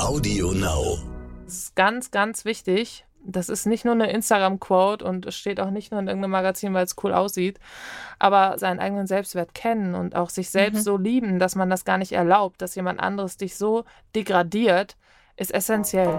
Audio Now. Das ist ganz, ganz wichtig. Das ist nicht nur eine Instagram-Quote und es steht auch nicht nur in irgendeinem Magazin, weil es cool aussieht, aber seinen eigenen Selbstwert kennen und auch sich selbst mhm. so lieben, dass man das gar nicht erlaubt, dass jemand anderes dich so degradiert, ist essentiell.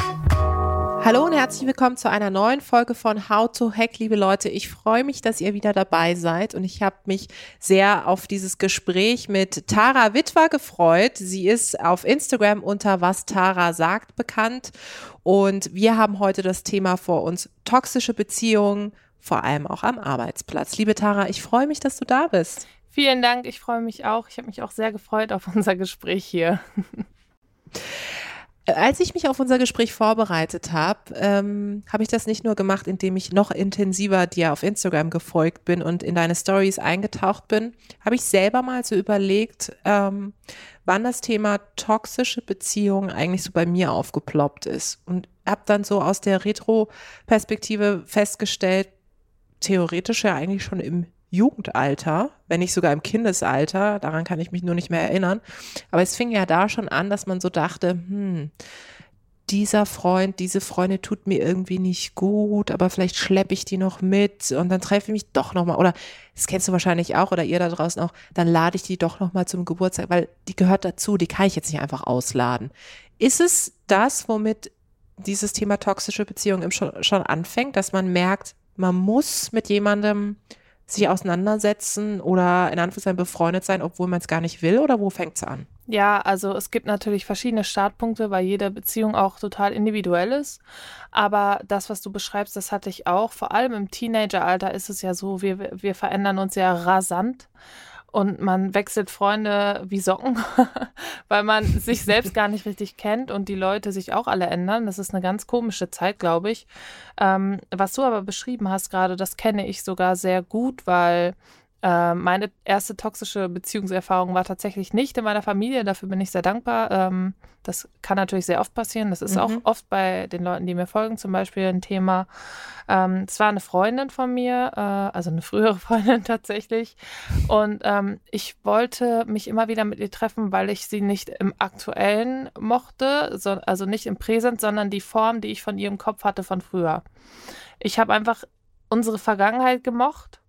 Hallo und herzlich willkommen zu einer neuen Folge von How to Hack, liebe Leute. Ich freue mich, dass ihr wieder dabei seid und ich habe mich sehr auf dieses Gespräch mit Tara Witwer gefreut. Sie ist auf Instagram unter was Tara sagt bekannt und wir haben heute das Thema vor uns toxische Beziehungen, vor allem auch am Arbeitsplatz. Liebe Tara, ich freue mich, dass du da bist. Vielen Dank, ich freue mich auch. Ich habe mich auch sehr gefreut auf unser Gespräch hier. Als ich mich auf unser Gespräch vorbereitet habe, ähm, habe ich das nicht nur gemacht, indem ich noch intensiver dir auf Instagram gefolgt bin und in deine Stories eingetaucht bin, habe ich selber mal so überlegt, ähm, wann das Thema toxische Beziehungen eigentlich so bei mir aufgeploppt ist. Und habe dann so aus der Retro-Perspektive festgestellt, theoretisch ja eigentlich schon im Jugendalter, wenn nicht sogar im Kindesalter, daran kann ich mich nur nicht mehr erinnern. Aber es fing ja da schon an, dass man so dachte, hm, dieser Freund, diese Freundin tut mir irgendwie nicht gut, aber vielleicht schleppe ich die noch mit und dann treffe ich mich doch nochmal. Oder das kennst du wahrscheinlich auch oder ihr da draußen auch, dann lade ich die doch nochmal zum Geburtstag, weil die gehört dazu, die kann ich jetzt nicht einfach ausladen. Ist es das, womit dieses Thema toxische Beziehung schon, schon anfängt, dass man merkt, man muss mit jemandem sich auseinandersetzen oder in Anführungszeichen befreundet sein, obwohl man es gar nicht will? Oder wo fängt es an? Ja, also es gibt natürlich verschiedene Startpunkte, weil jede Beziehung auch total individuell ist. Aber das, was du beschreibst, das hatte ich auch. Vor allem im Teenageralter ist es ja so, wir, wir verändern uns ja rasant und man wechselt Freunde wie Socken, weil man sich selbst gar nicht richtig kennt und die Leute sich auch alle ändern. Das ist eine ganz komische Zeit, glaube ich. Ähm, was du aber beschrieben hast gerade, das kenne ich sogar sehr gut, weil äh, meine erste toxische Beziehungserfahrung war tatsächlich nicht in meiner Familie. Dafür bin ich sehr dankbar. Ähm, das kann natürlich sehr oft passieren. Das ist mhm. auch oft bei den Leuten, die mir folgen, zum Beispiel ein Thema. Ähm, es war eine Freundin von mir, äh, also eine frühere Freundin tatsächlich. Und ähm, ich wollte mich immer wieder mit ihr treffen, weil ich sie nicht im Aktuellen mochte, so, also nicht im Präsent, sondern die Form, die ich von ihr im Kopf hatte von früher. Ich habe einfach unsere Vergangenheit gemocht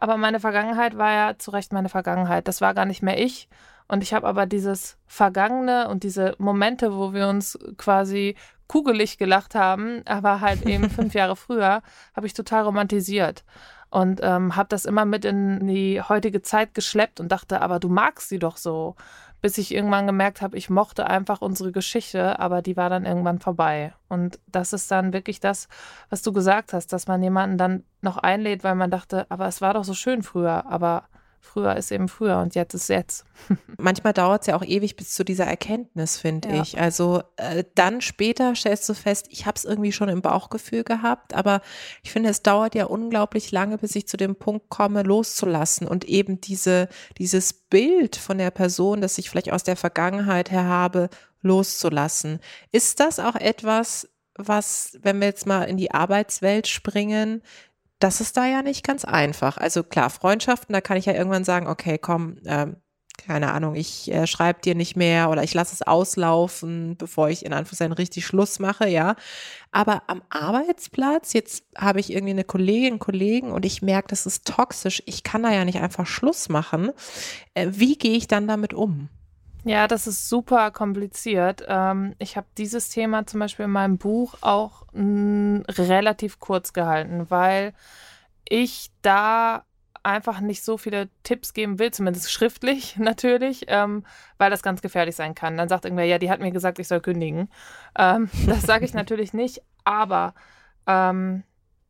aber meine Vergangenheit war ja zu Recht meine Vergangenheit. Das war gar nicht mehr ich. Und ich habe aber dieses Vergangene und diese Momente, wo wir uns quasi kugelig gelacht haben, aber halt eben fünf Jahre früher, habe ich total romantisiert. Und ähm, habe das immer mit in die heutige Zeit geschleppt und dachte, aber du magst sie doch so bis ich irgendwann gemerkt habe, ich mochte einfach unsere Geschichte, aber die war dann irgendwann vorbei. Und das ist dann wirklich das, was du gesagt hast, dass man jemanden dann noch einlädt, weil man dachte, aber es war doch so schön früher, aber Früher ist eben früher und jetzt ist jetzt. Manchmal dauert es ja auch ewig bis zu dieser Erkenntnis, finde ja. ich. Also äh, dann später stellst du fest, ich habe es irgendwie schon im Bauchgefühl gehabt, aber ich finde, es dauert ja unglaublich lange, bis ich zu dem Punkt komme, loszulassen und eben diese, dieses Bild von der Person, das ich vielleicht aus der Vergangenheit her habe, loszulassen. Ist das auch etwas, was, wenn wir jetzt mal in die Arbeitswelt springen, das ist da ja nicht ganz einfach. Also klar, Freundschaften, da kann ich ja irgendwann sagen, okay, komm, ähm, keine Ahnung, ich äh, schreibe dir nicht mehr oder ich lasse es auslaufen, bevor ich in Anführungszeichen richtig Schluss mache, ja. Aber am Arbeitsplatz, jetzt habe ich irgendwie eine Kollegin, Kollegen und ich merke, das ist toxisch. Ich kann da ja nicht einfach Schluss machen. Äh, wie gehe ich dann damit um? Ja, das ist super kompliziert. Ähm, ich habe dieses Thema zum Beispiel in meinem Buch auch mh, relativ kurz gehalten, weil ich da einfach nicht so viele Tipps geben will, zumindest schriftlich natürlich, ähm, weil das ganz gefährlich sein kann. Dann sagt irgendwer, ja, die hat mir gesagt, ich soll kündigen. Ähm, das sage ich natürlich nicht, aber ähm,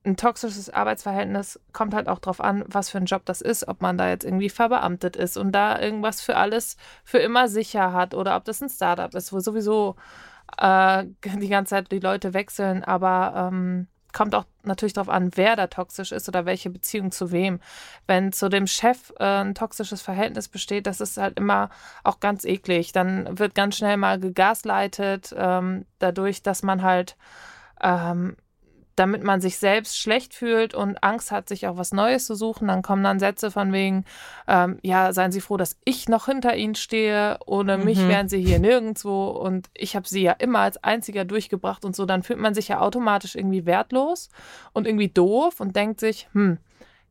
ein toxisches Arbeitsverhältnis kommt halt auch darauf an, was für ein Job das ist, ob man da jetzt irgendwie verbeamtet ist und da irgendwas für alles für immer sicher hat oder ob das ein Startup ist, wo sowieso äh, die ganze Zeit die Leute wechseln, aber ähm, kommt auch natürlich darauf an, wer da toxisch ist oder welche Beziehung zu wem. Wenn zu dem Chef äh, ein toxisches Verhältnis besteht, das ist halt immer auch ganz eklig. Dann wird ganz schnell mal gegasleitet, ähm, dadurch, dass man halt ähm, damit man sich selbst schlecht fühlt und Angst hat, sich auch was Neues zu suchen. Dann kommen dann Sätze von wegen, ähm, ja, seien Sie froh, dass ich noch hinter Ihnen stehe. Ohne mhm. mich wären Sie hier nirgendwo und ich habe Sie ja immer als Einziger durchgebracht und so. Dann fühlt man sich ja automatisch irgendwie wertlos und irgendwie doof und denkt sich, hm,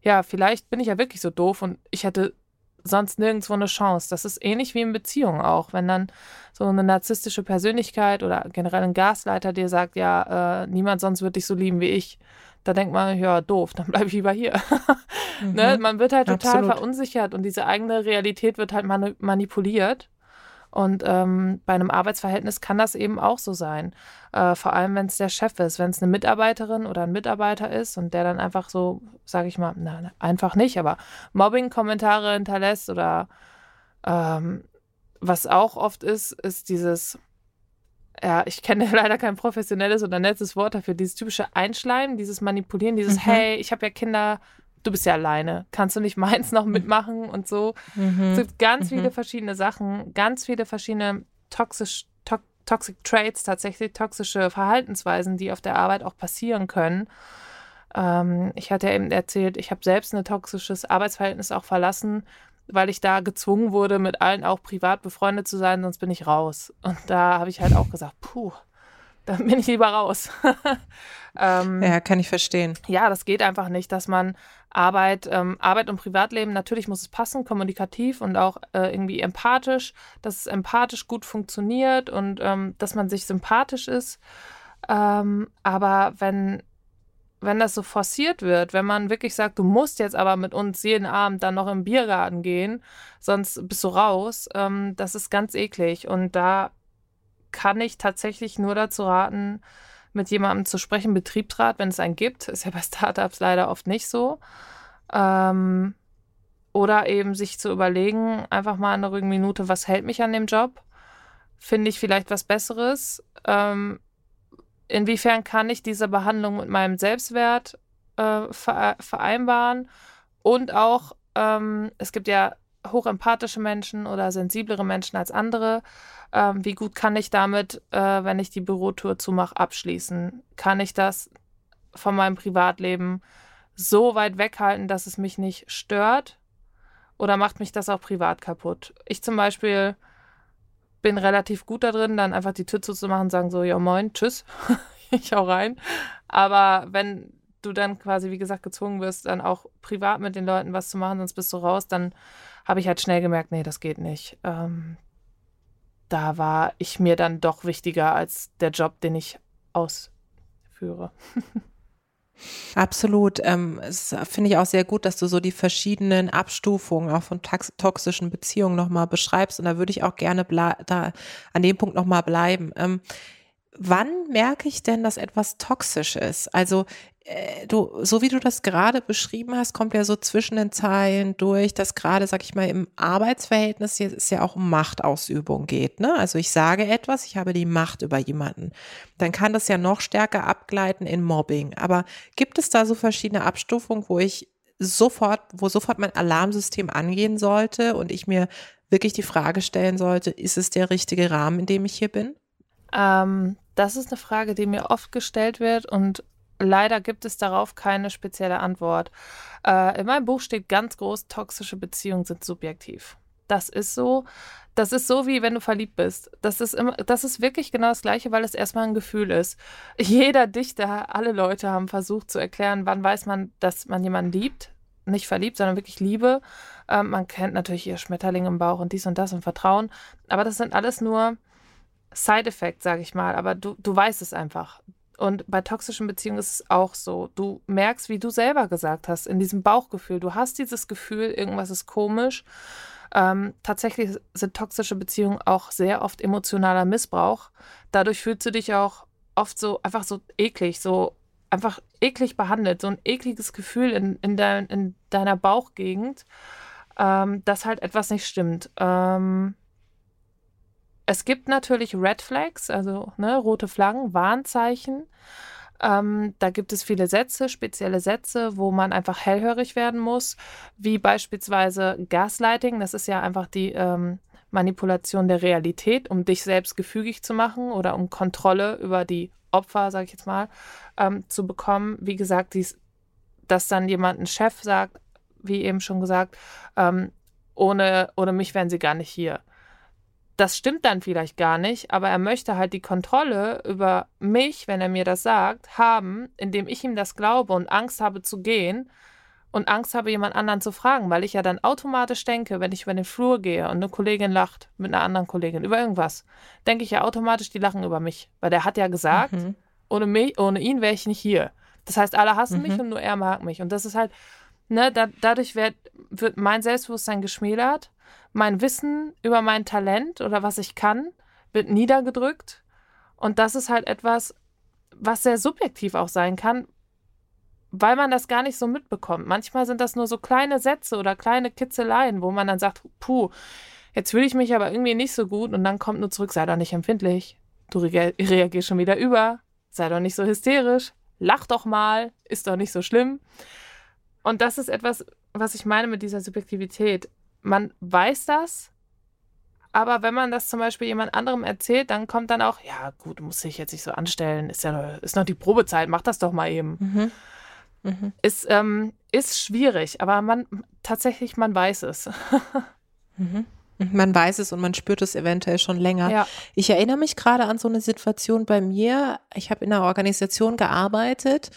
ja, vielleicht bin ich ja wirklich so doof und ich hätte sonst nirgendwo eine Chance. Das ist ähnlich wie in Beziehungen auch. Wenn dann so eine narzisstische Persönlichkeit oder generell ein Gasleiter dir sagt, ja, äh, niemand sonst wird dich so lieben wie ich, da denkt man, ja, doof, dann bleib ich lieber hier. mhm. ne? Man wird halt total Absolut. verunsichert und diese eigene Realität wird halt manipuliert. Und ähm, bei einem Arbeitsverhältnis kann das eben auch so sein. Äh, vor allem, wenn es der Chef ist. Wenn es eine Mitarbeiterin oder ein Mitarbeiter ist und der dann einfach so, sage ich mal, na, einfach nicht, aber Mobbing-Kommentare hinterlässt oder ähm, was auch oft ist, ist dieses, ja, ich kenne leider kein professionelles oder nettes Wort dafür, dieses typische Einschleimen, dieses Manipulieren, dieses, mhm. hey, ich habe ja Kinder, du bist ja alleine, kannst du nicht meins noch mitmachen und so. Mhm. Es gibt ganz mhm. viele verschiedene Sachen, ganz viele verschiedene toxisch, to toxic Traits, tatsächlich toxische Verhaltensweisen, die auf der Arbeit auch passieren können. Ähm, ich hatte ja eben erzählt, ich habe selbst ein toxisches Arbeitsverhältnis auch verlassen, weil ich da gezwungen wurde, mit allen auch privat befreundet zu sein, sonst bin ich raus. Und da habe ich halt auch gesagt, puh, dann bin ich lieber raus. ähm, ja, kann ich verstehen. Ja, das geht einfach nicht, dass man Arbeit, ähm, Arbeit und Privatleben, natürlich muss es passen, kommunikativ und auch äh, irgendwie empathisch, dass es empathisch gut funktioniert und ähm, dass man sich sympathisch ist. Ähm, aber wenn, wenn das so forciert wird, wenn man wirklich sagt, du musst jetzt aber mit uns jeden Abend dann noch im Biergarten gehen, sonst bist du raus, ähm, das ist ganz eklig. Und da kann ich tatsächlich nur dazu raten, mit jemandem zu sprechen, Betriebsrat, wenn es einen gibt. Ist ja bei Startups leider oft nicht so. Ähm, oder eben sich zu überlegen, einfach mal eine ruhige Minute, was hält mich an dem Job? Finde ich vielleicht was Besseres? Ähm, inwiefern kann ich diese Behandlung mit meinem Selbstwert äh, vereinbaren? Und auch, ähm, es gibt ja hochempathische Menschen oder sensiblere Menschen als andere. Ähm, wie gut kann ich damit, äh, wenn ich die Bürotour zumache, abschließen? Kann ich das von meinem Privatleben so weit weghalten, dass es mich nicht stört? Oder macht mich das auch privat kaputt? Ich zum Beispiel bin relativ gut da drin, dann einfach die Tür zuzumachen und sagen so, ja moin, tschüss, ich hau rein. Aber wenn du dann quasi, wie gesagt, gezwungen wirst, dann auch privat mit den Leuten was zu machen, sonst bist du raus, dann habe ich halt schnell gemerkt, nee, das geht nicht. Ähm, da war ich mir dann doch wichtiger als der Job, den ich ausführe. Absolut. Ähm, es finde ich auch sehr gut, dass du so die verschiedenen Abstufungen auch von toxischen Beziehungen nochmal beschreibst. Und da würde ich auch gerne da an dem Punkt nochmal bleiben. Ähm, wann merke ich denn, dass etwas toxisch ist? Also äh, du, so wie du das gerade beschrieben hast, kommt ja so zwischen den Zeilen durch, dass gerade, sag ich mal, im Arbeitsverhältnis es ja auch um Machtausübung geht. Ne? Also ich sage etwas, ich habe die Macht über jemanden. Dann kann das ja noch stärker abgleiten in Mobbing. Aber gibt es da so verschiedene Abstufungen, wo ich sofort, wo sofort mein Alarmsystem angehen sollte und ich mir wirklich die Frage stellen sollte, ist es der richtige Rahmen, in dem ich hier bin? Ähm, das ist eine Frage, die mir oft gestellt wird und leider gibt es darauf keine spezielle Antwort. Äh, in meinem Buch steht ganz groß, toxische Beziehungen sind subjektiv. Das ist so. Das ist so, wie wenn du verliebt bist. Das ist, immer, das ist wirklich genau das Gleiche, weil es erstmal ein Gefühl ist. Jeder Dichter, alle Leute haben versucht zu erklären, wann weiß man, dass man jemanden liebt. Nicht verliebt, sondern wirklich Liebe. Ähm, man kennt natürlich ihr Schmetterling im Bauch und dies und das und Vertrauen. Aber das sind alles nur Side-Effects, sage ich mal, aber du, du weißt es einfach. Und bei toxischen Beziehungen ist es auch so. Du merkst, wie du selber gesagt hast, in diesem Bauchgefühl. Du hast dieses Gefühl, irgendwas ist komisch. Ähm, tatsächlich sind toxische Beziehungen auch sehr oft emotionaler Missbrauch. Dadurch fühlst du dich auch oft so einfach so eklig, so einfach eklig behandelt, so ein ekliges Gefühl in, in, dein, in deiner Bauchgegend, ähm, dass halt etwas nicht stimmt. Ähm, es gibt natürlich Red Flags, also ne, rote Flaggen, Warnzeichen. Ähm, da gibt es viele Sätze, spezielle Sätze, wo man einfach hellhörig werden muss, wie beispielsweise Gaslighting. Das ist ja einfach die ähm, Manipulation der Realität, um dich selbst gefügig zu machen oder um Kontrolle über die Opfer, sage ich jetzt mal, ähm, zu bekommen. Wie gesagt, dies, dass dann jemand ein Chef sagt, wie eben schon gesagt, ähm, ohne, ohne mich wären sie gar nicht hier das stimmt dann vielleicht gar nicht, aber er möchte halt die Kontrolle über mich, wenn er mir das sagt, haben, indem ich ihm das glaube und Angst habe zu gehen und Angst habe, jemand anderen zu fragen, weil ich ja dann automatisch denke, wenn ich über den Flur gehe und eine Kollegin lacht mit einer anderen Kollegin über irgendwas, denke ich ja automatisch, die lachen über mich, weil der hat ja gesagt, mhm. ohne, mich, ohne ihn wäre ich nicht hier. Das heißt, alle hassen mhm. mich und nur er mag mich. Und das ist halt, ne, da, dadurch wird, wird mein Selbstbewusstsein geschmälert mein Wissen über mein Talent oder was ich kann wird niedergedrückt. Und das ist halt etwas, was sehr subjektiv auch sein kann, weil man das gar nicht so mitbekommt. Manchmal sind das nur so kleine Sätze oder kleine Kitzeleien, wo man dann sagt, puh, jetzt fühle ich mich aber irgendwie nicht so gut und dann kommt nur zurück, sei doch nicht empfindlich, du reagierst schon wieder über, sei doch nicht so hysterisch, lach doch mal, ist doch nicht so schlimm. Und das ist etwas, was ich meine mit dieser Subjektivität man weiß das, aber wenn man das zum Beispiel jemand anderem erzählt, dann kommt dann auch, ja gut, muss ich jetzt nicht so anstellen, ist ja ist noch die Probezeit, mach das doch mal eben. Mhm. Mhm. Ist, ähm, ist schwierig, aber man tatsächlich, man weiß es. mhm. Man weiß es und man spürt es eventuell schon länger. Ja. Ich erinnere mich gerade an so eine Situation bei mir. Ich habe in einer Organisation gearbeitet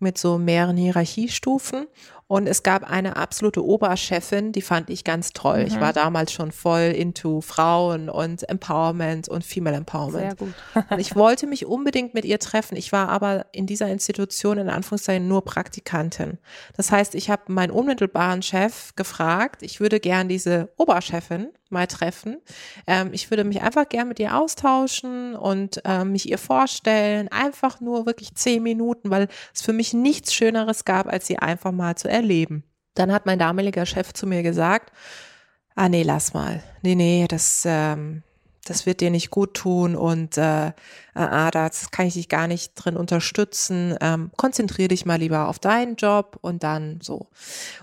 mit so mehreren Hierarchiestufen und es gab eine absolute Oberchefin, die fand ich ganz toll. Mhm. Ich war damals schon voll into Frauen und Empowerment und Female Empowerment. Sehr gut. und ich wollte mich unbedingt mit ihr treffen. Ich war aber in dieser Institution in Anführungszeichen nur Praktikantin. Das heißt, ich habe meinen unmittelbaren Chef gefragt, ich würde gern diese Oberchefin mal treffen. Ähm, ich würde mich einfach gern mit ihr austauschen und ähm, mich ihr vorstellen. Einfach nur wirklich zehn Minuten, weil es für mich nichts Schöneres gab, als sie einfach mal zu erleben. Dann hat mein damaliger Chef zu mir gesagt, ah nee, lass mal. Nee, nee, das, ähm, das wird dir nicht gut tun und äh, ah, das kann ich dich gar nicht drin unterstützen. Ähm, konzentrier dich mal lieber auf deinen Job und dann so.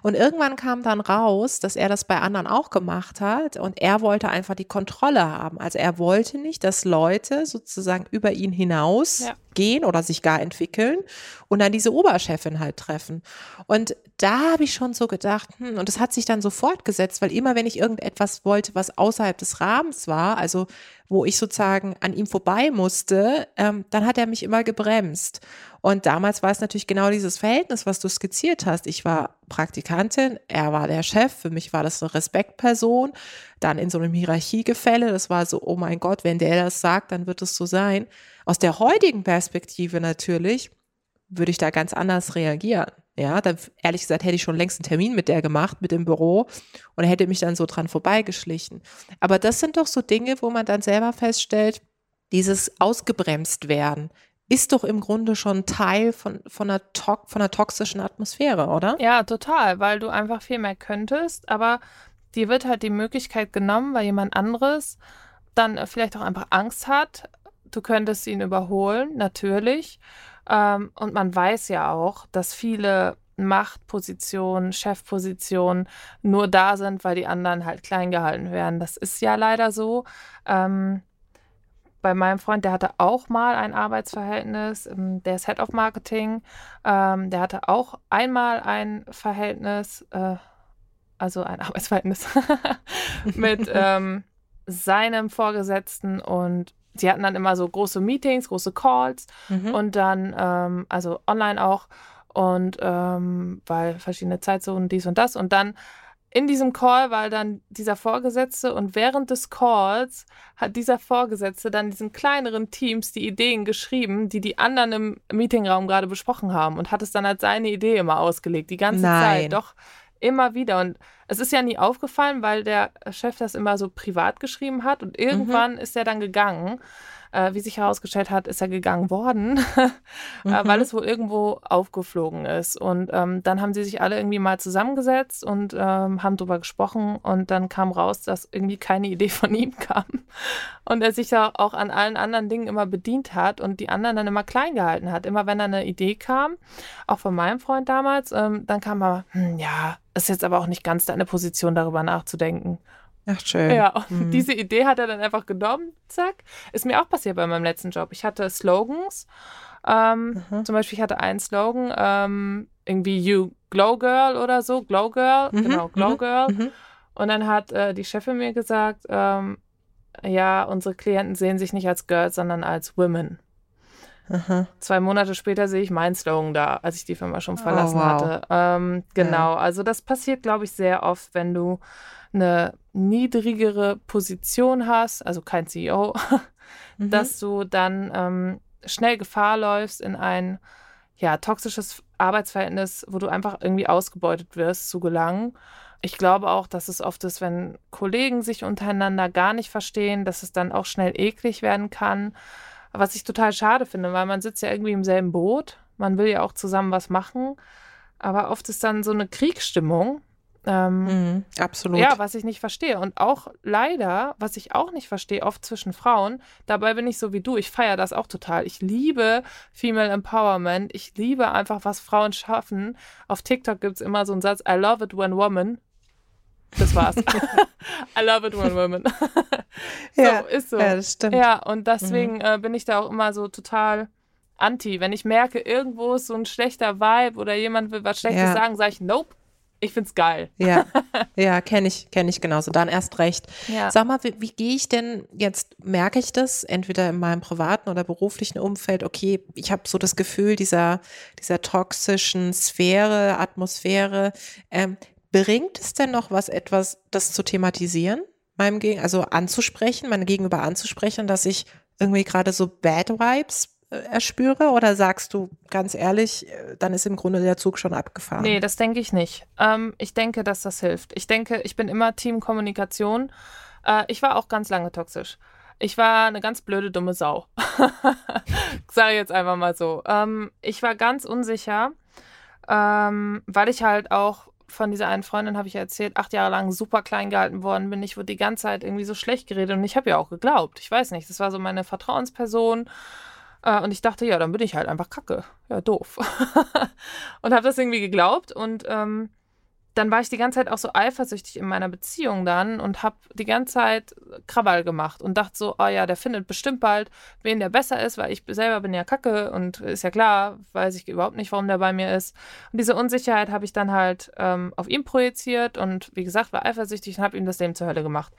Und irgendwann kam dann raus, dass er das bei anderen auch gemacht hat und er wollte einfach die Kontrolle haben. Also er wollte nicht, dass Leute sozusagen über ihn hinaus ja. gehen oder sich gar entwickeln und dann diese Oberchefin halt treffen. Und da habe ich schon so gedacht, hm, und das hat sich dann so fortgesetzt, weil immer wenn ich irgendetwas wollte, was außerhalb des Rahmens war, also wo ich sozusagen an ihm vorbei musste, ähm, dann hat er mich immer gebremst. Und damals war es natürlich genau dieses Verhältnis, was du skizziert hast. Ich war Praktikantin, er war der Chef, für mich war das eine Respektperson, dann in so einem Hierarchiegefälle, das war so, oh mein Gott, wenn der das sagt, dann wird es so sein. Aus der heutigen Perspektive natürlich würde ich da ganz anders reagieren. Ja, da ehrlich gesagt hätte ich schon längst einen Termin mit der gemacht, mit dem Büro und hätte mich dann so dran vorbeigeschlichen. Aber das sind doch so Dinge, wo man dann selber feststellt, dieses ausgebremst werden ist doch im Grunde schon Teil von, von, einer, von einer toxischen Atmosphäre, oder? Ja, total, weil du einfach viel mehr könntest, aber dir wird halt die Möglichkeit genommen, weil jemand anderes dann vielleicht auch einfach Angst hat. Du könntest ihn überholen, natürlich. Ähm, und man weiß ja auch, dass viele Machtpositionen, Chefpositionen nur da sind, weil die anderen halt klein gehalten werden. Das ist ja leider so. Ähm, bei meinem Freund, der hatte auch mal ein Arbeitsverhältnis, ähm, der ist Head of Marketing, ähm, der hatte auch einmal ein Verhältnis, äh, also ein Arbeitsverhältnis mit ähm, seinem Vorgesetzten und sie hatten dann immer so große Meetings, große Calls mhm. und dann, ähm, also online auch und ähm, weil verschiedene Zeitzonen dies und das und dann in diesem Call war dann dieser Vorgesetzte und während des Calls hat dieser Vorgesetzte dann diesen kleineren Teams die Ideen geschrieben, die die anderen im Meetingraum gerade besprochen haben und hat es dann als seine Idee immer ausgelegt, die ganze Nein. Zeit. Doch immer wieder. Und es ist ja nie aufgefallen, weil der Chef das immer so privat geschrieben hat und irgendwann mhm. ist er dann gegangen. Äh, wie sich herausgestellt hat, ist er gegangen worden, mhm. weil es wohl irgendwo aufgeflogen ist. Und ähm, dann haben sie sich alle irgendwie mal zusammengesetzt und ähm, haben drüber gesprochen. Und dann kam raus, dass irgendwie keine Idee von ihm kam. Und er sich ja auch an allen anderen Dingen immer bedient hat und die anderen dann immer klein gehalten hat. Immer wenn da eine Idee kam, auch von meinem Freund damals, ähm, dann kam er, hm, ja, ist jetzt aber auch nicht ganz deine Position, darüber nachzudenken. Ach, schön. Ja, und mhm. diese Idee hat er dann einfach genommen, zack. Ist mir auch passiert bei meinem letzten Job. Ich hatte Slogans. Ähm, mhm. Zum Beispiel, ich hatte einen Slogan, ähm, irgendwie You Glow Girl oder so, Glow Girl, mhm. genau, Glow mhm. Girl. Mhm. Und dann hat äh, die Chefin mir gesagt, ähm, ja, unsere Klienten sehen sich nicht als Girls, sondern als Women. Aha. Zwei Monate später sehe ich meinen Slogan da, als ich die Firma schon oh, verlassen oh, wow. hatte. Ähm, genau, ja. also das passiert, glaube ich, sehr oft, wenn du eine niedrigere Position hast, also kein CEO, mhm. dass du dann ähm, schnell Gefahr läufst in ein ja, toxisches Arbeitsverhältnis, wo du einfach irgendwie ausgebeutet wirst, zu gelangen. Ich glaube auch, dass es oft ist, wenn Kollegen sich untereinander gar nicht verstehen, dass es dann auch schnell eklig werden kann. Was ich total schade finde, weil man sitzt ja irgendwie im selben Boot. Man will ja auch zusammen was machen. Aber oft ist dann so eine Kriegsstimmung, ähm, mhm, absolut. Ja, was ich nicht verstehe. Und auch leider, was ich auch nicht verstehe, oft zwischen Frauen, dabei bin ich so wie du, ich feiere das auch total. Ich liebe Female Empowerment. Ich liebe einfach, was Frauen schaffen. Auf TikTok gibt es immer so einen Satz, I love it when woman. Das war's. I love it when women. so, ja, ist so. Ja, das stimmt. Ja, und deswegen mhm. äh, bin ich da auch immer so total anti. Wenn ich merke, irgendwo ist so ein schlechter Vibe oder jemand will was Schlechtes ja. sagen, sage ich, nope, ich find's geil. Ja, ja, kenne ich, kenne ich genauso. Dann erst recht. Ja. Sag mal, wie, wie gehe ich denn jetzt, merke ich das, entweder in meinem privaten oder beruflichen Umfeld, okay, ich habe so das Gefühl, dieser, dieser toxischen Sphäre, Atmosphäre, ähm, bringt es denn noch was, etwas, das zu thematisieren? Meinem Gegen also anzusprechen, meine Gegenüber anzusprechen, dass ich irgendwie gerade so Bad Vibes erspüre? Oder sagst du ganz ehrlich, äh, dann ist im Grunde der Zug schon abgefahren? Nee, das denke ich nicht. Ähm, ich denke, dass das hilft. Ich denke, ich bin immer Teamkommunikation. Äh, ich war auch ganz lange toxisch. Ich war eine ganz blöde, dumme Sau. Sage jetzt einfach mal so. Ähm, ich war ganz unsicher, ähm, weil ich halt auch von dieser einen Freundin, habe ich ja erzählt, acht Jahre lang super klein gehalten worden bin. Ich wurde die ganze Zeit irgendwie so schlecht geredet und ich habe ja auch geglaubt. Ich weiß nicht, das war so meine Vertrauensperson. Äh, und ich dachte, ja, dann bin ich halt einfach kacke. Ja, doof. und habe das irgendwie geglaubt. Und ähm, dann war ich die ganze Zeit auch so eifersüchtig in meiner Beziehung dann und habe die ganze Zeit Krawall gemacht und dachte so, oh ja, der findet bestimmt bald, wen der besser ist, weil ich selber bin ja kacke und ist ja klar, weiß ich überhaupt nicht, warum der bei mir ist. Und diese Unsicherheit habe ich dann halt ähm, auf ihn projiziert und wie gesagt, war eifersüchtig und habe ihm das Leben zur Hölle gemacht.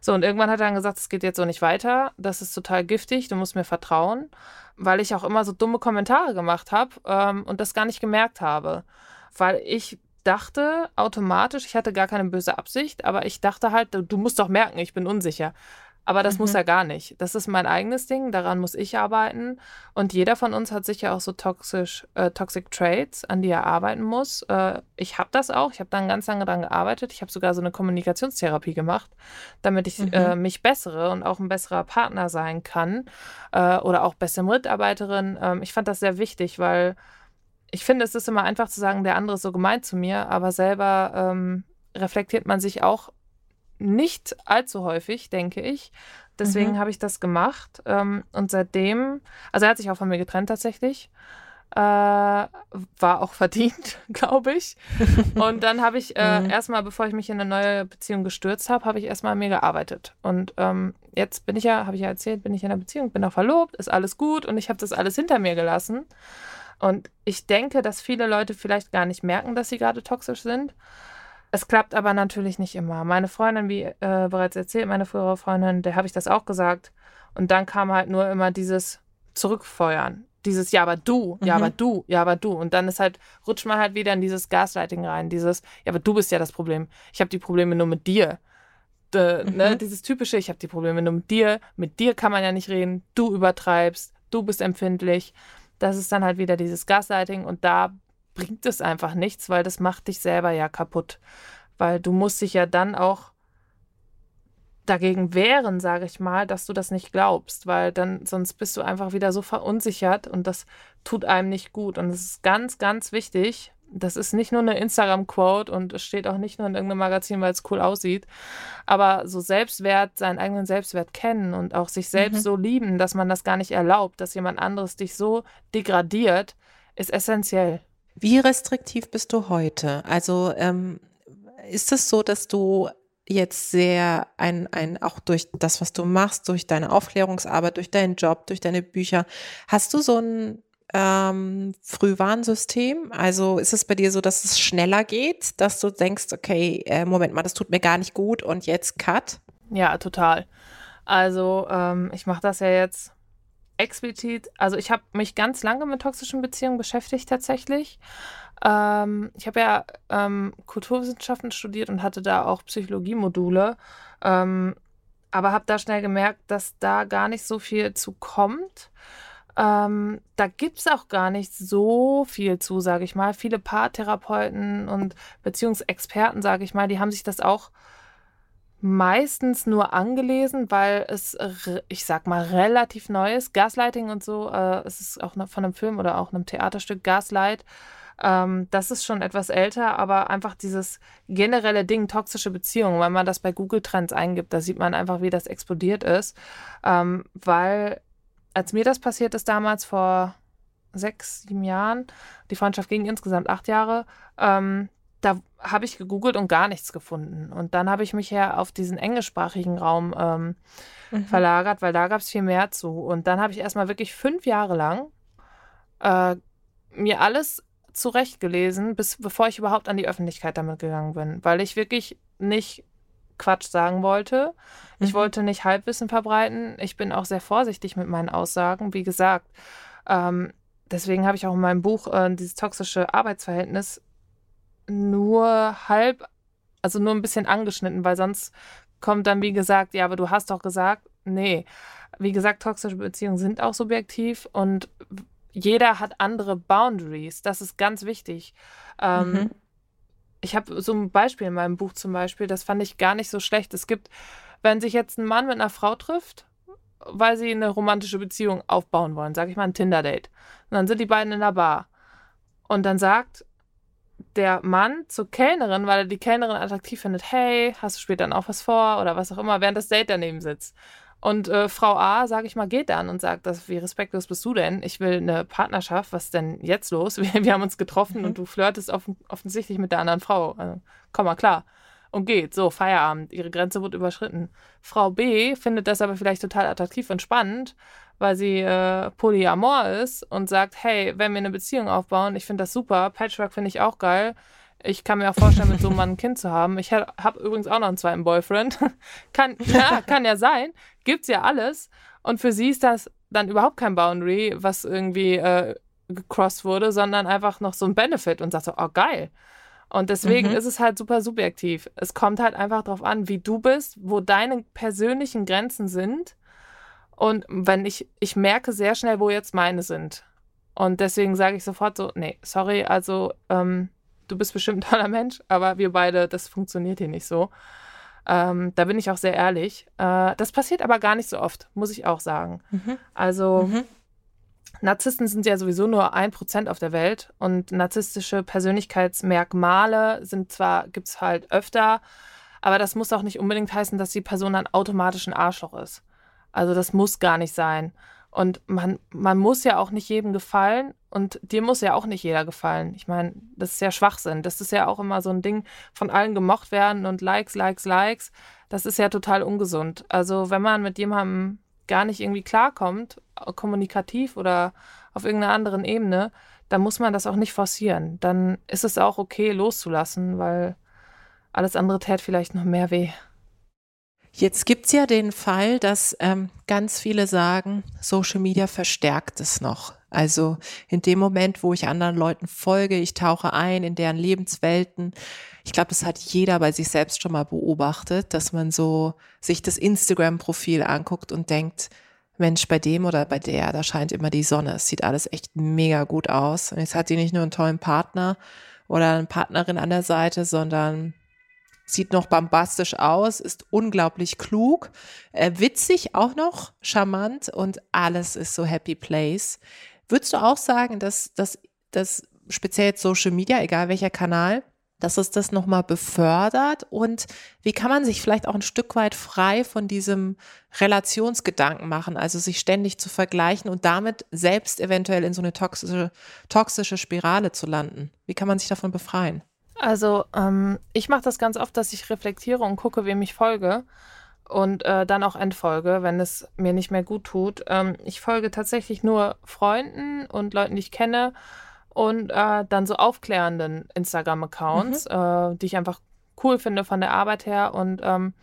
So, und irgendwann hat er dann gesagt, es geht jetzt so nicht weiter, das ist total giftig, du musst mir vertrauen weil ich auch immer so dumme Kommentare gemacht habe ähm, und das gar nicht gemerkt habe. Weil ich dachte automatisch, ich hatte gar keine böse Absicht, aber ich dachte halt, du, musst doch merken, ich bin unsicher. Aber das mhm. muss er gar nicht. Das ist mein eigenes Ding, daran muss ich arbeiten. Und jeder von uns hat sicher auch so toxisch, äh, Toxic Traits, an die er arbeiten muss. Äh, ich habe das auch. Ich habe dann ganz lange daran gearbeitet. Ich habe sogar so eine Kommunikationstherapie gemacht, damit ich mhm. äh, mich bessere und auch ein besserer Partner sein kann äh, oder auch bessere Mitarbeiterin. Ähm, ich fand das sehr wichtig, weil ich finde, es ist immer einfach zu sagen, der andere ist so gemeint zu mir, aber selber ähm, reflektiert man sich auch nicht allzu häufig, denke ich. Deswegen mhm. habe ich das gemacht. Ähm, und seitdem, also er hat sich auch von mir getrennt tatsächlich. Äh, war auch verdient, glaube ich. Und dann habe ich äh, mhm. erstmal, bevor ich mich in eine neue Beziehung gestürzt habe, habe ich erstmal an mir gearbeitet. Und ähm, jetzt bin ich ja, habe ich ja erzählt, bin ich in einer Beziehung, bin auch verlobt, ist alles gut und ich habe das alles hinter mir gelassen. Und ich denke, dass viele Leute vielleicht gar nicht merken, dass sie gerade toxisch sind. Es klappt aber natürlich nicht immer. Meine Freundin, wie äh, bereits erzählt, meine frühere Freundin, der habe ich das auch gesagt. Und dann kam halt nur immer dieses Zurückfeuern. Dieses, ja, aber du, ja, mhm. aber du, ja, aber du. Und dann ist halt, rutscht man halt wieder in dieses Gaslighting rein. Dieses, ja, aber du bist ja das Problem. Ich habe die Probleme nur mit dir. De, mhm. ne, dieses typische, ich habe die Probleme nur mit dir. Mit dir kann man ja nicht reden. Du übertreibst. Du bist empfindlich. Das ist dann halt wieder dieses Gaslighting. Und da bringt es einfach nichts, weil das macht dich selber ja kaputt. Weil du musst dich ja dann auch dagegen wehren, sage ich mal, dass du das nicht glaubst, weil dann sonst bist du einfach wieder so verunsichert und das tut einem nicht gut. Und es ist ganz, ganz wichtig. Das ist nicht nur eine Instagram-Quote und es steht auch nicht nur in irgendeinem Magazin, weil es cool aussieht. Aber so Selbstwert, seinen eigenen Selbstwert kennen und auch sich selbst mhm. so lieben, dass man das gar nicht erlaubt, dass jemand anderes dich so degradiert, ist essentiell. Wie restriktiv bist du heute? Also ähm, ist es so, dass du jetzt sehr ein, ein, auch durch das, was du machst, durch deine Aufklärungsarbeit, durch deinen Job, durch deine Bücher, hast du so ein ähm, Frühwarnsystem? Also ist es bei dir so, dass es schneller geht, dass du denkst, okay, äh, Moment mal, das tut mir gar nicht gut und jetzt Cut? Ja, total. Also ähm, ich mache das ja jetzt explizit, also ich habe mich ganz lange mit toxischen Beziehungen beschäftigt tatsächlich. Ähm, ich habe ja ähm, Kulturwissenschaften studiert und hatte da auch Psychologiemodule, ähm, aber habe da schnell gemerkt, dass da gar nicht so viel zu kommt. Ähm, da gibt es auch gar nicht so viel zu, sage ich mal. Viele Paartherapeuten und Beziehungsexperten, sage ich mal, die haben sich das auch meistens nur angelesen, weil es, ich sag mal, relativ neu ist. Gaslighting und so, äh, es ist auch von einem Film oder auch einem Theaterstück Gaslight. Ähm, das ist schon etwas älter, aber einfach dieses generelle Ding, toxische Beziehungen, wenn man das bei Google Trends eingibt, da sieht man einfach, wie das explodiert ist. Ähm, weil als mir das passiert ist damals vor sechs, sieben Jahren, die Freundschaft ging insgesamt acht Jahre, ähm, da habe ich gegoogelt und gar nichts gefunden. Und dann habe ich mich ja auf diesen englischsprachigen Raum ähm, mhm. verlagert, weil da gab es viel mehr zu. Und dann habe ich erstmal wirklich fünf Jahre lang äh, mir alles zurechtgelesen, bis bevor ich überhaupt an die Öffentlichkeit damit gegangen bin, weil ich wirklich nicht Quatsch sagen wollte. Ich mhm. wollte nicht Halbwissen verbreiten. Ich bin auch sehr vorsichtig mit meinen Aussagen. Wie gesagt, ähm, deswegen habe ich auch in meinem Buch äh, dieses toxische Arbeitsverhältnis nur halb, also nur ein bisschen angeschnitten, weil sonst kommt dann, wie gesagt, ja, aber du hast doch gesagt, nee. Wie gesagt, toxische Beziehungen sind auch subjektiv und jeder hat andere Boundaries. Das ist ganz wichtig. Ähm, mhm. Ich habe so ein Beispiel in meinem Buch zum Beispiel, das fand ich gar nicht so schlecht. Es gibt, wenn sich jetzt ein Mann mit einer Frau trifft, weil sie eine romantische Beziehung aufbauen wollen, sage ich mal ein Tinder-Date, und dann sind die beiden in der Bar. Und dann sagt der Mann zur Kellnerin, weil er die Kellnerin attraktiv findet, hey, hast du später dann auch was vor oder was auch immer, während das Date daneben sitzt. Und äh, Frau A, sage ich mal, geht dann und sagt, das, wie respektlos bist du denn? Ich will eine Partnerschaft, was ist denn jetzt los? Wir, wir haben uns getroffen mhm. und du flirtest offen, offensichtlich mit der anderen Frau. Also, komm mal klar. Und geht, so, Feierabend, ihre Grenze wird überschritten. Frau B findet das aber vielleicht total attraktiv und spannend, weil sie äh, polyamor ist und sagt, hey, wenn wir eine Beziehung aufbauen, ich finde das super, Patchwork finde ich auch geil, ich kann mir auch vorstellen, mit so einem Mann ein Kind zu haben. Ich habe übrigens auch noch einen zweiten Boyfriend. kann, ja, kann ja sein. Gibt's ja alles. Und für sie ist das dann überhaupt kein Boundary, was irgendwie äh, gecrossed wurde, sondern einfach noch so ein Benefit und sagt so, oh geil. Und deswegen mhm. ist es halt super subjektiv. Es kommt halt einfach darauf an, wie du bist, wo deine persönlichen Grenzen sind. Und wenn ich, ich merke sehr schnell, wo jetzt meine sind. Und deswegen sage ich sofort so, nee, sorry, also ähm, du bist bestimmt ein toller Mensch, aber wir beide, das funktioniert hier nicht so. Ähm, da bin ich auch sehr ehrlich. Äh, das passiert aber gar nicht so oft, muss ich auch sagen. Mhm. Also mhm. Narzissten sind ja sowieso nur ein Prozent auf der Welt und narzisstische Persönlichkeitsmerkmale sind zwar, gibt es halt öfter, aber das muss auch nicht unbedingt heißen, dass die Person dann automatisch ein Arschloch ist. Also das muss gar nicht sein. Und man, man muss ja auch nicht jedem gefallen und dir muss ja auch nicht jeder gefallen. Ich meine, das ist ja Schwachsinn. Das ist ja auch immer so ein Ding von allen gemocht werden und Likes, Likes, Likes. Das ist ja total ungesund. Also wenn man mit jemandem gar nicht irgendwie klarkommt, kommunikativ oder auf irgendeiner anderen Ebene, dann muss man das auch nicht forcieren. Dann ist es auch okay loszulassen, weil alles andere tät vielleicht noch mehr weh. Jetzt gibt es ja den Fall, dass ähm, ganz viele sagen, Social Media verstärkt es noch. Also in dem Moment, wo ich anderen Leuten folge, ich tauche ein in deren Lebenswelten. Ich glaube, das hat jeder bei sich selbst schon mal beobachtet, dass man so sich das Instagram-Profil anguckt und denkt, Mensch, bei dem oder bei der, da scheint immer die Sonne. Es sieht alles echt mega gut aus. Und jetzt hat sie nicht nur einen tollen Partner oder eine Partnerin an der Seite, sondern sieht noch bombastisch aus, ist unglaublich klug, äh, witzig auch noch, charmant und alles ist so Happy Place. Würdest du auch sagen, dass das speziell Social Media, egal welcher Kanal, dass es das nochmal befördert und wie kann man sich vielleicht auch ein Stück weit frei von diesem Relationsgedanken machen, also sich ständig zu vergleichen und damit selbst eventuell in so eine toxische, toxische Spirale zu landen? Wie kann man sich davon befreien? Also ähm, ich mache das ganz oft, dass ich reflektiere und gucke, wem ich folge und äh, dann auch entfolge, wenn es mir nicht mehr gut tut. Ähm, ich folge tatsächlich nur Freunden und Leuten, die ich kenne und äh, dann so aufklärenden Instagram-Accounts, mhm. äh, die ich einfach cool finde von der Arbeit her. Und ähm,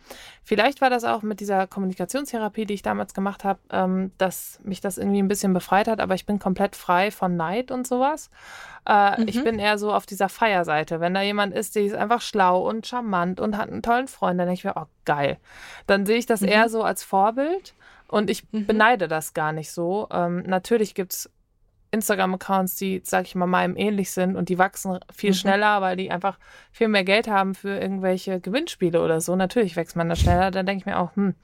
vielleicht war das auch mit dieser Kommunikationstherapie, die ich damals gemacht habe, ähm, dass mich das irgendwie ein bisschen befreit hat. Aber ich bin komplett frei von Neid und sowas. Äh, mhm. Ich bin eher so auf dieser Feierseite. Wenn da jemand ist, der ist einfach schlau und charmant und hat einen tollen Freund, dann denke ich mir, oh geil. Dann sehe ich das mhm. eher so als Vorbild. Und ich mhm. beneide das gar nicht so. Ähm, natürlich gibt es Instagram-Accounts, die, sag ich mal, meinem ähnlich sind und die wachsen viel mhm. schneller, weil die einfach viel mehr Geld haben für irgendwelche Gewinnspiele oder so. Natürlich wächst man da schneller. Dann denke ich mir auch, hm,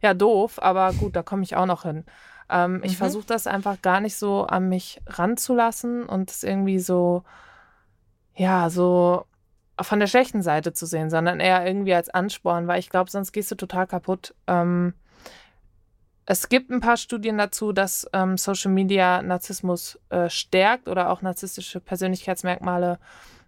ja, doof, aber gut, da komme ich auch noch hin. Ähm, mhm. Ich versuche das einfach gar nicht so an mich ranzulassen und es irgendwie so, ja, so von der schlechten Seite zu sehen, sondern eher irgendwie als Ansporn, weil ich glaube, sonst gehst du total kaputt. Ähm, es gibt ein paar Studien dazu, dass ähm, Social Media Narzissmus äh, stärkt oder auch narzisstische Persönlichkeitsmerkmale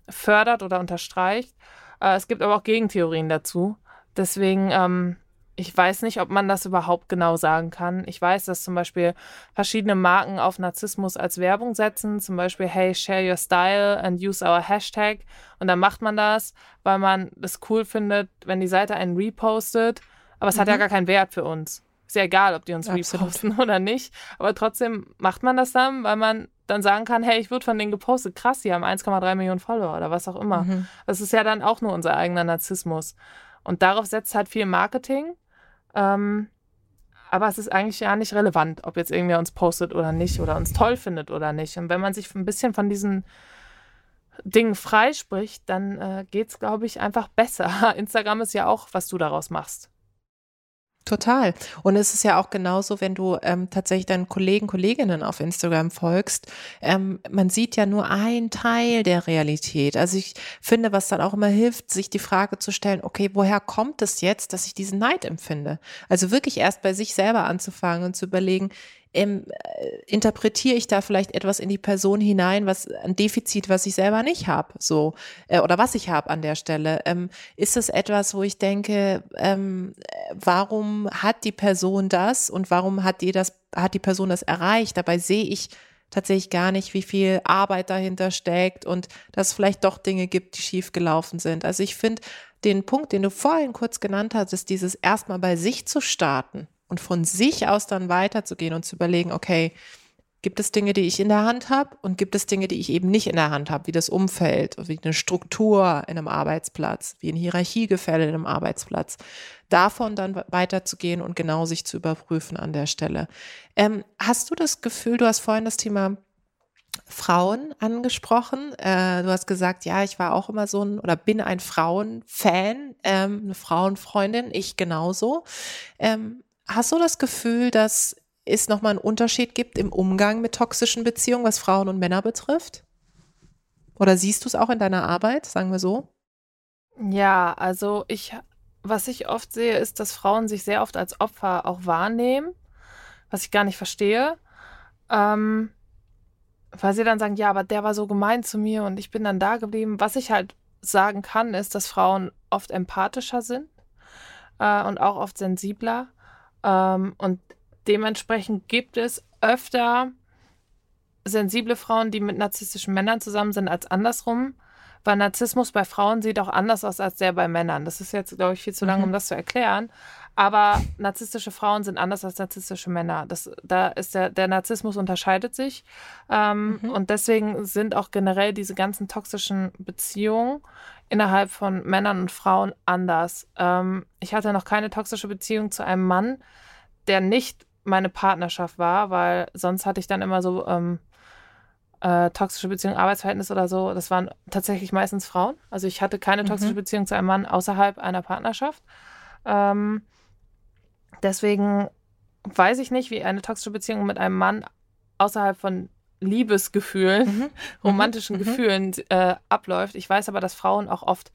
fördert oder unterstreicht. Äh, es gibt aber auch Gegentheorien dazu. Deswegen, ähm, ich weiß nicht, ob man das überhaupt genau sagen kann. Ich weiß, dass zum Beispiel verschiedene Marken auf Narzissmus als Werbung setzen. Zum Beispiel, hey, share your style and use our hashtag. Und dann macht man das, weil man es cool findet, wenn die Seite einen repostet. Aber es mhm. hat ja mhm. gar keinen Wert für uns. Ist ja egal, ob die uns Absolut. reposten oder nicht. Aber trotzdem macht man das dann, weil man dann sagen kann, hey, ich wurde von denen gepostet. Krass, die haben 1,3 Millionen Follower oder was auch immer. Mhm. Das ist ja dann auch nur unser eigener Narzissmus. Und darauf setzt halt viel Marketing. Ähm, aber es ist eigentlich ja nicht relevant, ob jetzt irgendwer uns postet oder nicht oder uns toll findet oder nicht. Und wenn man sich ein bisschen von diesen Dingen freispricht, dann äh, geht es, glaube ich, einfach besser. Instagram ist ja auch, was du daraus machst. Total. Und es ist ja auch genauso, wenn du ähm, tatsächlich deinen Kollegen, Kolleginnen auf Instagram folgst. Ähm, man sieht ja nur einen Teil der Realität. Also ich finde, was dann auch immer hilft, sich die Frage zu stellen, okay, woher kommt es jetzt, dass ich diesen Neid empfinde? Also wirklich erst bei sich selber anzufangen und zu überlegen, ähm, interpretiere ich da vielleicht etwas in die Person hinein, was ein Defizit, was ich selber nicht habe, so äh, oder was ich habe an der Stelle. Ähm, ist es etwas, wo ich denke, ähm, warum hat die Person das und warum hat die das, hat die Person das erreicht? Dabei sehe ich tatsächlich gar nicht, wie viel Arbeit dahinter steckt und dass es vielleicht doch Dinge gibt, die schief gelaufen sind. Also ich finde den Punkt, den du vorhin kurz genannt hast, ist dieses erstmal bei sich zu starten und von sich aus dann weiterzugehen und zu überlegen, okay, gibt es Dinge, die ich in der Hand habe und gibt es Dinge, die ich eben nicht in der Hand habe, wie das Umfeld, wie eine Struktur in einem Arbeitsplatz, wie ein Hierarchiegefälle in einem Arbeitsplatz. Davon dann weiterzugehen und genau sich zu überprüfen an der Stelle. Ähm, hast du das Gefühl, du hast vorhin das Thema Frauen angesprochen. Äh, du hast gesagt, ja, ich war auch immer so ein oder bin ein Frauenfan, ähm, eine Frauenfreundin, ich genauso. Ähm, Hast du das Gefühl, dass es nochmal einen Unterschied gibt im Umgang mit toxischen Beziehungen, was Frauen und Männer betrifft? Oder siehst du es auch in deiner Arbeit, sagen wir so? Ja, also ich, was ich oft sehe, ist, dass Frauen sich sehr oft als Opfer auch wahrnehmen, was ich gar nicht verstehe. Ähm, weil sie dann sagen, ja, aber der war so gemein zu mir und ich bin dann da geblieben. Was ich halt sagen kann, ist, dass Frauen oft empathischer sind äh, und auch oft sensibler ähm, und dementsprechend gibt es öfter sensible Frauen, die mit narzisstischen Männern zusammen sind, als andersrum. Weil Narzissmus bei Frauen sieht auch anders aus als der bei Männern. Das ist jetzt, glaube ich, viel zu lang, mhm. um das zu erklären. Aber narzisstische Frauen sind anders als narzisstische Männer. Das, da ist der, der Narzissmus unterscheidet sich. Ähm, mhm. Und deswegen sind auch generell diese ganzen toxischen Beziehungen innerhalb von Männern und Frauen anders. Ähm, ich hatte noch keine toxische Beziehung zu einem Mann, der nicht meine Partnerschaft war, weil sonst hatte ich dann immer so ähm, äh, toxische Beziehung, Arbeitsverhältnis oder so, das waren tatsächlich meistens Frauen. Also ich hatte keine toxische mhm. Beziehung zu einem Mann außerhalb einer Partnerschaft. Ähm, deswegen weiß ich nicht, wie eine toxische Beziehung mit einem Mann außerhalb von Liebesgefühlen, mhm. mhm. romantischen mhm. Gefühlen äh, abläuft. Ich weiß aber, dass Frauen auch oft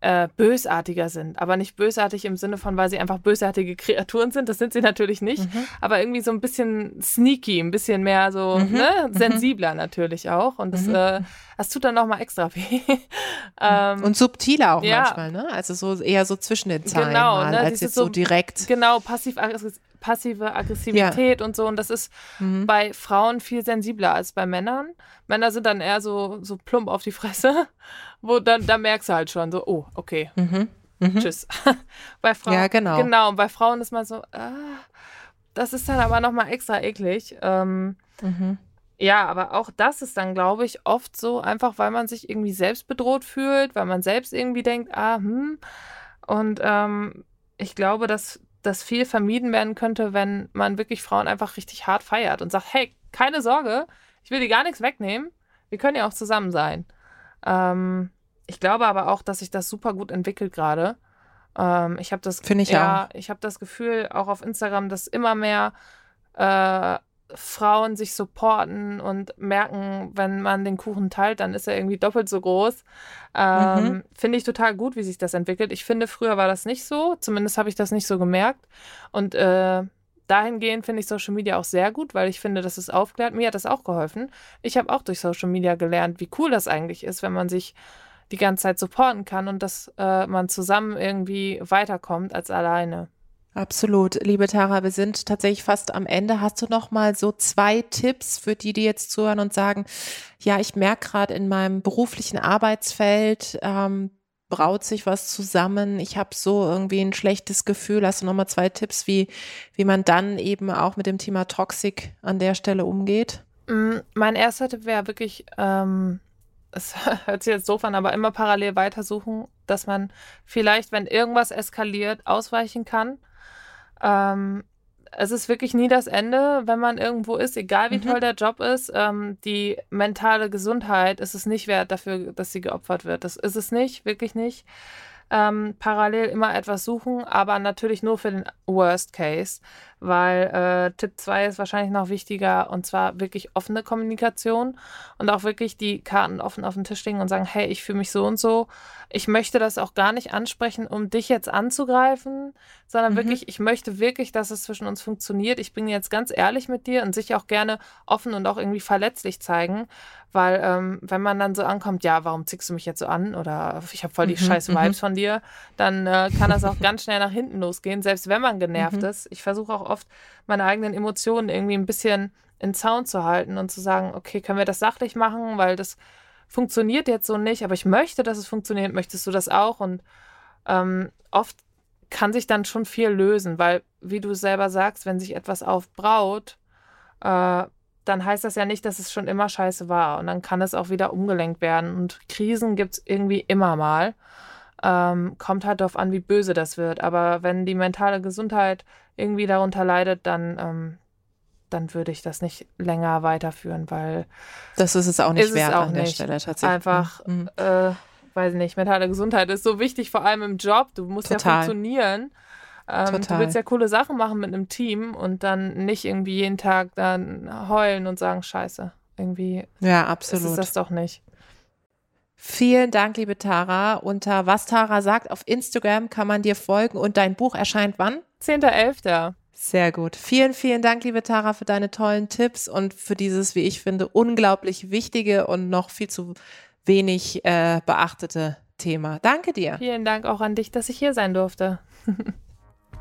äh, bösartiger sind. Aber nicht bösartig im Sinne von, weil sie einfach bösartige Kreaturen sind. Das sind sie natürlich nicht. Mhm. Aber irgendwie so ein bisschen sneaky, ein bisschen mehr so mhm. ne? Mhm. sensibler natürlich auch. Und das, mhm. äh, das tut dann nochmal extra weh. ähm, und subtiler auch ja. manchmal, ne? Also so eher so zwischen den Zeilen genau, mal, ne? als jetzt so, so direkt. Genau, passiv passive Aggressivität ja. und so. Und das ist mhm. bei Frauen viel sensibler als bei Männern. Männer sind dann eher so, so plump auf die Fresse, wo dann, da merkst du halt schon so, oh, okay. Mhm. Mhm. Tschüss. bei Frauen. Ja, genau. Genau. Und bei Frauen ist man so, ah, das ist dann aber nochmal extra eklig. Ähm, mhm. Ja, aber auch das ist dann, glaube ich, oft so, einfach weil man sich irgendwie selbst bedroht fühlt, weil man selbst irgendwie denkt, ah, hm. Und ähm, ich glaube, dass das viel vermieden werden könnte, wenn man wirklich Frauen einfach richtig hart feiert und sagt, hey, keine Sorge, ich will dir gar nichts wegnehmen, wir können ja auch zusammen sein. Ähm, ich glaube aber auch, dass sich das super gut entwickelt gerade. Ähm, ich habe das, Finde ich ja, auch. ich habe das Gefühl auch auf Instagram, dass immer mehr äh, Frauen sich supporten und merken, wenn man den Kuchen teilt, dann ist er irgendwie doppelt so groß. Ähm, mhm. Finde ich total gut, wie sich das entwickelt. Ich finde, früher war das nicht so. Zumindest habe ich das nicht so gemerkt. Und äh, dahingehend finde ich Social Media auch sehr gut, weil ich finde, dass es aufklärt. Mir hat das auch geholfen. Ich habe auch durch Social Media gelernt, wie cool das eigentlich ist, wenn man sich die ganze Zeit supporten kann und dass äh, man zusammen irgendwie weiterkommt als alleine. Absolut, liebe Tara, wir sind tatsächlich fast am Ende. Hast du noch mal so zwei Tipps für die, die jetzt zuhören und sagen, ja, ich merke gerade in meinem beruflichen Arbeitsfeld ähm, braut sich was zusammen. Ich habe so irgendwie ein schlechtes Gefühl. Hast du noch mal zwei Tipps, wie wie man dann eben auch mit dem Thema Toxik an der Stelle umgeht? Mm, mein erster Tipp wäre wirklich, ähm, es hört sich jetzt doof an, aber immer parallel weitersuchen, dass man vielleicht, wenn irgendwas eskaliert, ausweichen kann ähm, es ist wirklich nie das Ende, wenn man irgendwo ist, egal wie mhm. toll der Job ist. Ähm, die mentale Gesundheit ist es nicht wert dafür, dass sie geopfert wird. Das ist es nicht, wirklich nicht ähm, parallel immer etwas suchen, aber natürlich nur für den Worst Case, weil äh, Tipp 2 ist wahrscheinlich noch wichtiger und zwar wirklich offene Kommunikation und auch wirklich die Karten offen auf den Tisch legen und sagen, hey, ich fühle mich so und so. Ich möchte das auch gar nicht ansprechen, um dich jetzt anzugreifen, sondern mhm. wirklich, ich möchte wirklich, dass es zwischen uns funktioniert. Ich bin jetzt ganz ehrlich mit dir und sich auch gerne offen und auch irgendwie verletzlich zeigen, weil ähm, wenn man dann so ankommt, ja, warum zickst du mich jetzt so an oder ich habe voll die mhm, scheiß Vibes mhm. von dir, dann äh, kann das auch ganz schnell nach hinten losgehen, selbst wenn man genervt mhm. ist. Ich versuche auch oft meine eigenen Emotionen irgendwie ein bisschen in Zaun zu halten und zu sagen, okay, können wir das sachlich machen, weil das funktioniert jetzt so nicht, aber ich möchte, dass es funktioniert, möchtest du das auch? Und ähm, oft kann sich dann schon viel lösen, weil, wie du selber sagst, wenn sich etwas aufbraut, äh, dann heißt das ja nicht, dass es schon immer scheiße war. Und dann kann es auch wieder umgelenkt werden. Und Krisen gibt es irgendwie immer mal. Ähm, kommt halt darauf an, wie böse das wird. Aber wenn die mentale Gesundheit irgendwie darunter leidet, dann, ähm, dann würde ich das nicht länger weiterführen, weil. Das ist es auch nicht wert auch an der Stelle tatsächlich. Einfach, mhm. äh, weiß nicht, mentale Gesundheit ist so wichtig, vor allem im Job. Du musst Total. ja funktionieren. Ähm, du willst ja coole Sachen machen mit einem Team und dann nicht irgendwie jeden Tag dann heulen und sagen, scheiße, irgendwie ja, absolut. ist das doch nicht. Vielen Dank, liebe Tara. Unter was Tara sagt auf Instagram kann man dir folgen und dein Buch erscheint wann? 10.11. Sehr gut. Vielen, vielen Dank, liebe Tara, für deine tollen Tipps und für dieses, wie ich finde, unglaublich wichtige und noch viel zu wenig äh, beachtete Thema. Danke dir. Vielen Dank auch an dich, dass ich hier sein durfte.